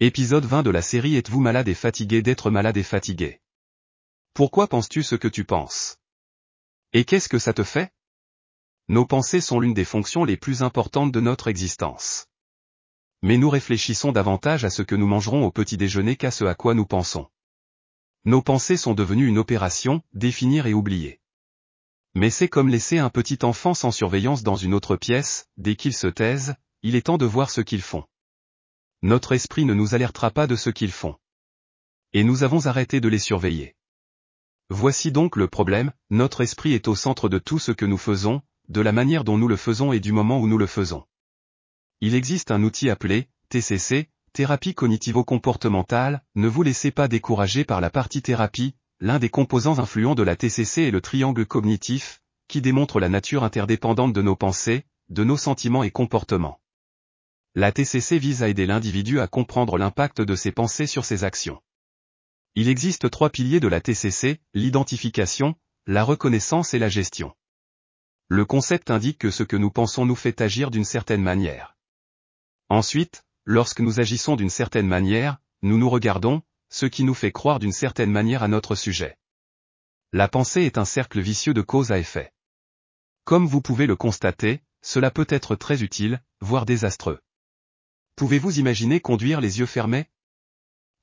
Épisode 20 de la série Êtes-vous malade et fatigué d'être malade et fatigué? Pourquoi penses-tu ce que tu penses? Et qu'est-ce que ça te fait? Nos pensées sont l'une des fonctions les plus importantes de notre existence. Mais nous réfléchissons davantage à ce que nous mangerons au petit déjeuner qu'à ce à quoi nous pensons. Nos pensées sont devenues une opération, définir et oublier. Mais c'est comme laisser un petit enfant sans surveillance dans une autre pièce, dès qu'ils se taisent, il est temps de voir ce qu'ils font. Notre esprit ne nous alertera pas de ce qu'ils font. Et nous avons arrêté de les surveiller. Voici donc le problème, notre esprit est au centre de tout ce que nous faisons, de la manière dont nous le faisons et du moment où nous le faisons. Il existe un outil appelé, TCC, thérapie cognitivo-comportementale, ne vous laissez pas décourager par la partie thérapie, l'un des composants influents de la TCC est le triangle cognitif, qui démontre la nature interdépendante de nos pensées, de nos sentiments et comportements. La TCC vise à aider l'individu à comprendre l'impact de ses pensées sur ses actions. Il existe trois piliers de la TCC, l'identification, la reconnaissance et la gestion. Le concept indique que ce que nous pensons nous fait agir d'une certaine manière. Ensuite, lorsque nous agissons d'une certaine manière, nous nous regardons, ce qui nous fait croire d'une certaine manière à notre sujet. La pensée est un cercle vicieux de cause à effet. Comme vous pouvez le constater, cela peut être très utile, voire désastreux. Pouvez-vous imaginer conduire les yeux fermés?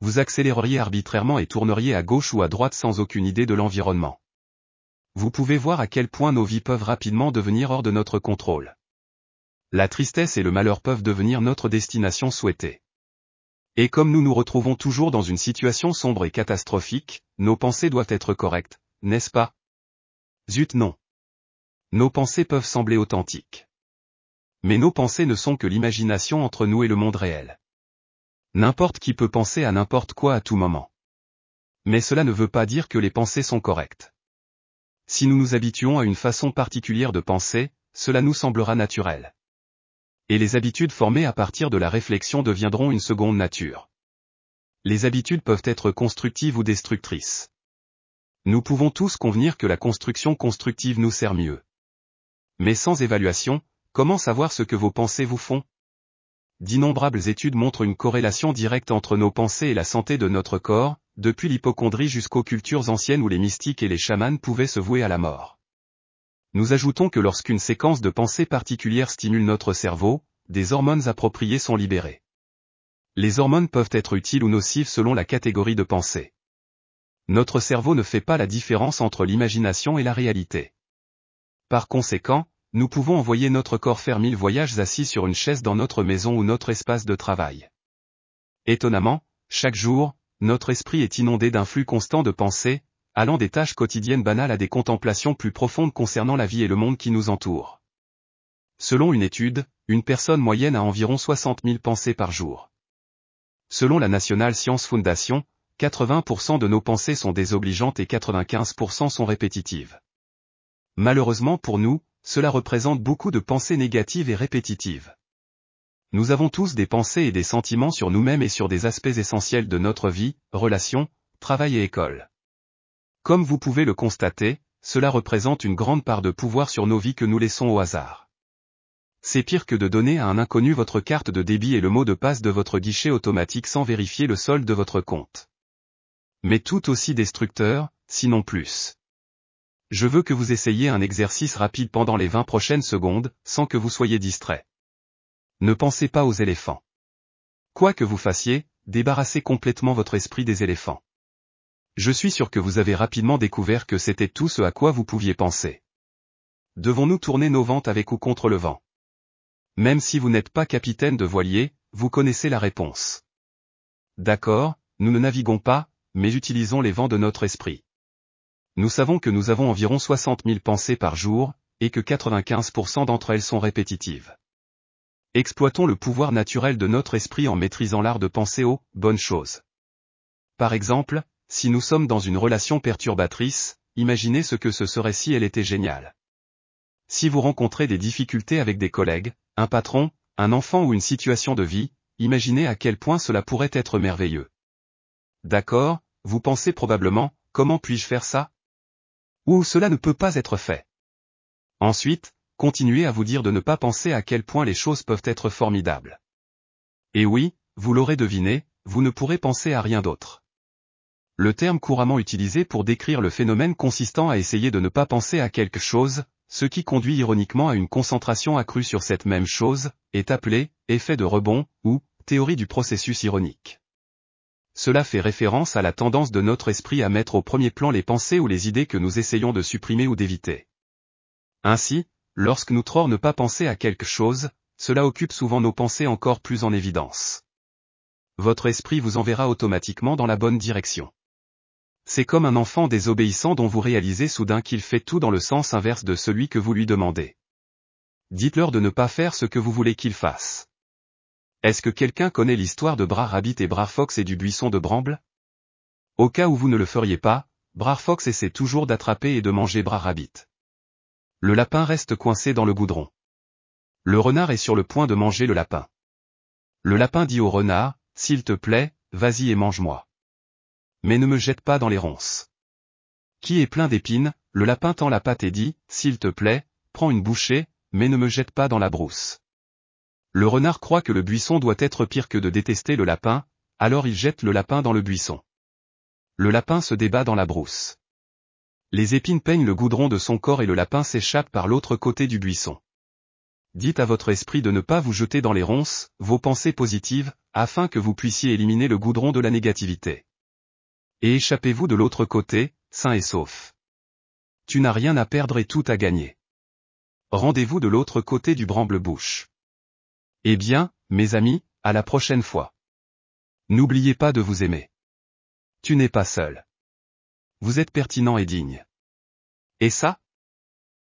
Vous accéléreriez arbitrairement et tourneriez à gauche ou à droite sans aucune idée de l'environnement. Vous pouvez voir à quel point nos vies peuvent rapidement devenir hors de notre contrôle. La tristesse et le malheur peuvent devenir notre destination souhaitée. Et comme nous nous retrouvons toujours dans une situation sombre et catastrophique, nos pensées doivent être correctes, n'est-ce pas? Zut non. Nos pensées peuvent sembler authentiques. Mais nos pensées ne sont que l'imagination entre nous et le monde réel. N'importe qui peut penser à n'importe quoi à tout moment. Mais cela ne veut pas dire que les pensées sont correctes. Si nous nous habituons à une façon particulière de penser, cela nous semblera naturel. Et les habitudes formées à partir de la réflexion deviendront une seconde nature. Les habitudes peuvent être constructives ou destructrices. Nous pouvons tous convenir que la construction constructive nous sert mieux. Mais sans évaluation, Comment savoir ce que vos pensées vous font? D'innombrables études montrent une corrélation directe entre nos pensées et la santé de notre corps, depuis l'hypochondrie jusqu'aux cultures anciennes où les mystiques et les chamans pouvaient se vouer à la mort. Nous ajoutons que lorsqu'une séquence de pensées particulière stimule notre cerveau, des hormones appropriées sont libérées. Les hormones peuvent être utiles ou nocives selon la catégorie de pensée. Notre cerveau ne fait pas la différence entre l'imagination et la réalité. Par conséquent, nous pouvons envoyer notre corps faire mille voyages assis sur une chaise dans notre maison ou notre espace de travail. Étonnamment, chaque jour, notre esprit est inondé d'un flux constant de pensées, allant des tâches quotidiennes banales à des contemplations plus profondes concernant la vie et le monde qui nous entoure. Selon une étude, une personne moyenne a environ 60 000 pensées par jour. Selon la National Science Foundation, 80% de nos pensées sont désobligeantes et 95% sont répétitives. Malheureusement pour nous, cela représente beaucoup de pensées négatives et répétitives. Nous avons tous des pensées et des sentiments sur nous-mêmes et sur des aspects essentiels de notre vie, relations, travail et école. Comme vous pouvez le constater, cela représente une grande part de pouvoir sur nos vies que nous laissons au hasard. C'est pire que de donner à un inconnu votre carte de débit et le mot de passe de votre guichet automatique sans vérifier le solde de votre compte. Mais tout aussi destructeur, sinon plus. Je veux que vous essayiez un exercice rapide pendant les 20 prochaines secondes, sans que vous soyez distrait. Ne pensez pas aux éléphants. Quoi que vous fassiez, débarrassez complètement votre esprit des éléphants. Je suis sûr que vous avez rapidement découvert que c'était tout ce à quoi vous pouviez penser. Devons-nous tourner nos ventes avec ou contre le vent? Même si vous n'êtes pas capitaine de voilier, vous connaissez la réponse. D'accord, nous ne naviguons pas, mais utilisons les vents de notre esprit. Nous savons que nous avons environ 60 000 pensées par jour, et que 95% d'entre elles sont répétitives. Exploitons le pouvoir naturel de notre esprit en maîtrisant l'art de penser aux bonnes choses. Par exemple, si nous sommes dans une relation perturbatrice, imaginez ce que ce serait si elle était géniale. Si vous rencontrez des difficultés avec des collègues, un patron, un enfant ou une situation de vie, imaginez à quel point cela pourrait être merveilleux. D'accord, vous pensez probablement, comment puis-je faire ça? Ou cela ne peut pas être fait. Ensuite, continuez à vous dire de ne pas penser à quel point les choses peuvent être formidables. Et oui, vous l'aurez deviné, vous ne pourrez penser à rien d'autre. Le terme couramment utilisé pour décrire le phénomène consistant à essayer de ne pas penser à quelque chose, ce qui conduit ironiquement à une concentration accrue sur cette même chose, est appelé effet de rebond ou théorie du processus ironique. Cela fait référence à la tendance de notre esprit à mettre au premier plan les pensées ou les idées que nous essayons de supprimer ou d'éviter. Ainsi, lorsque nous trop ne pas penser à quelque chose, cela occupe souvent nos pensées encore plus en évidence. Votre esprit vous enverra automatiquement dans la bonne direction. C'est comme un enfant désobéissant dont vous réalisez soudain qu'il fait tout dans le sens inverse de celui que vous lui demandez. Dites-leur de ne pas faire ce que vous voulez qu'il fasse. Est-ce que quelqu'un connaît l'histoire de Brar Rabbit et Brar Fox et du buisson de Bramble? Au cas où vous ne le feriez pas, Brar Fox essaie toujours d'attraper et de manger Brar Rabbit. Le lapin reste coincé dans le goudron. Le renard est sur le point de manger le lapin. Le lapin dit au renard, S'il te plaît, vas-y et mange-moi. Mais ne me jette pas dans les ronces. Qui est plein d'épines, le lapin tend la patte et dit, S'il te plaît, prends une bouchée, mais ne me jette pas dans la brousse. Le renard croit que le buisson doit être pire que de détester le lapin, alors il jette le lapin dans le buisson. Le lapin se débat dans la brousse. Les épines peignent le goudron de son corps et le lapin s'échappe par l'autre côté du buisson. Dites à votre esprit de ne pas vous jeter dans les ronces, vos pensées positives, afin que vous puissiez éliminer le goudron de la négativité. Et échappez-vous de l'autre côté, sain et sauf. Tu n'as rien à perdre et tout à gagner. Rendez-vous de l'autre côté du bramble-bouche. Eh bien, mes amis, à la prochaine fois. N'oubliez pas de vous aimer. Tu n'es pas seul. Vous êtes pertinent et digne. Et ça,